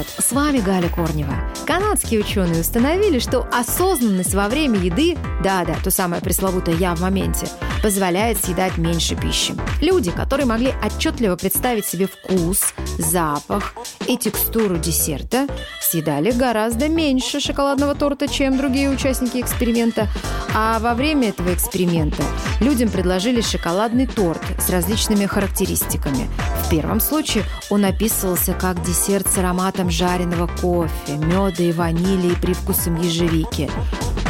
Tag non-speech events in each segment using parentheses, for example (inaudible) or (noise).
привет! С вами Галя Корнева. Канадские ученые установили, что осознанность во время еды, да-да, то самое пресловутое «я в моменте», позволяет съедать меньше пищи. Люди, которые могли отчетливо представить себе вкус, запах и текстуру десерта, съедали гораздо меньше шоколадного торта, чем другие участники эксперимента. А во время этого эксперимента людям предложили шоколадный торт с различными характеристиками. В первом случае он описывался как десерт с ароматом жареного кофе, меда и ванили и привкусом ежевики.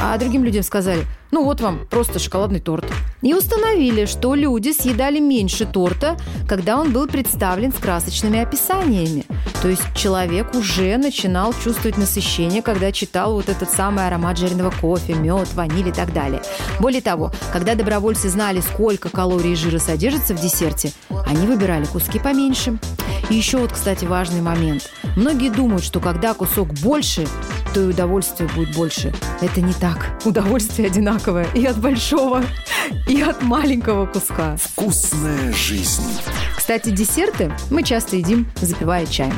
А другим людям сказали – ну вот вам просто шоколадный торт. И установили, что люди съедали меньше торта, когда он был представлен с красочными описаниями. То есть человек уже начинал чувствовать насыщение, когда читал вот этот самый аромат жареного кофе, мед, ваниль и так далее. Более того, когда добровольцы знали, сколько калорий и жира содержится в десерте, они выбирали куски поменьше. И еще вот, кстати, важный момент. Многие думают, что когда кусок больше, то и удовольствие будет больше. Это не так. Удовольствие одинаковое и от большого, и от маленького куска. Вкусная жизнь. Кстати, десерты мы часто едим, запивая чаем.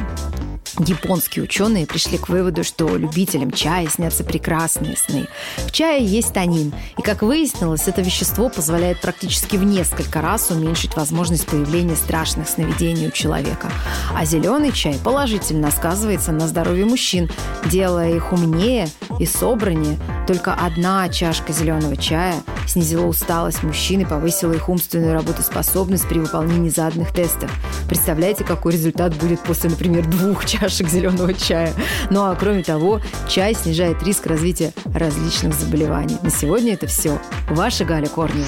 Японские ученые пришли к выводу, что любителям чая снятся прекрасные сны. В чае есть танин, и, как выяснилось, это вещество позволяет практически в несколько раз уменьшить возможность появления страшных сновидений у человека. А зеленый чай положительно сказывается на здоровье мужчин, делая их умнее и собраннее. Только одна чашка зеленого чая снизила усталость мужчин и повысила их умственную работоспособность при выполнении заданных тестов. Представляете, какой результат будет после, например, двух (laughs) чашек зеленого чая. Ну а кроме того, чай снижает риск развития различных заболеваний. На сегодня это все. Ваша Галя Корнева.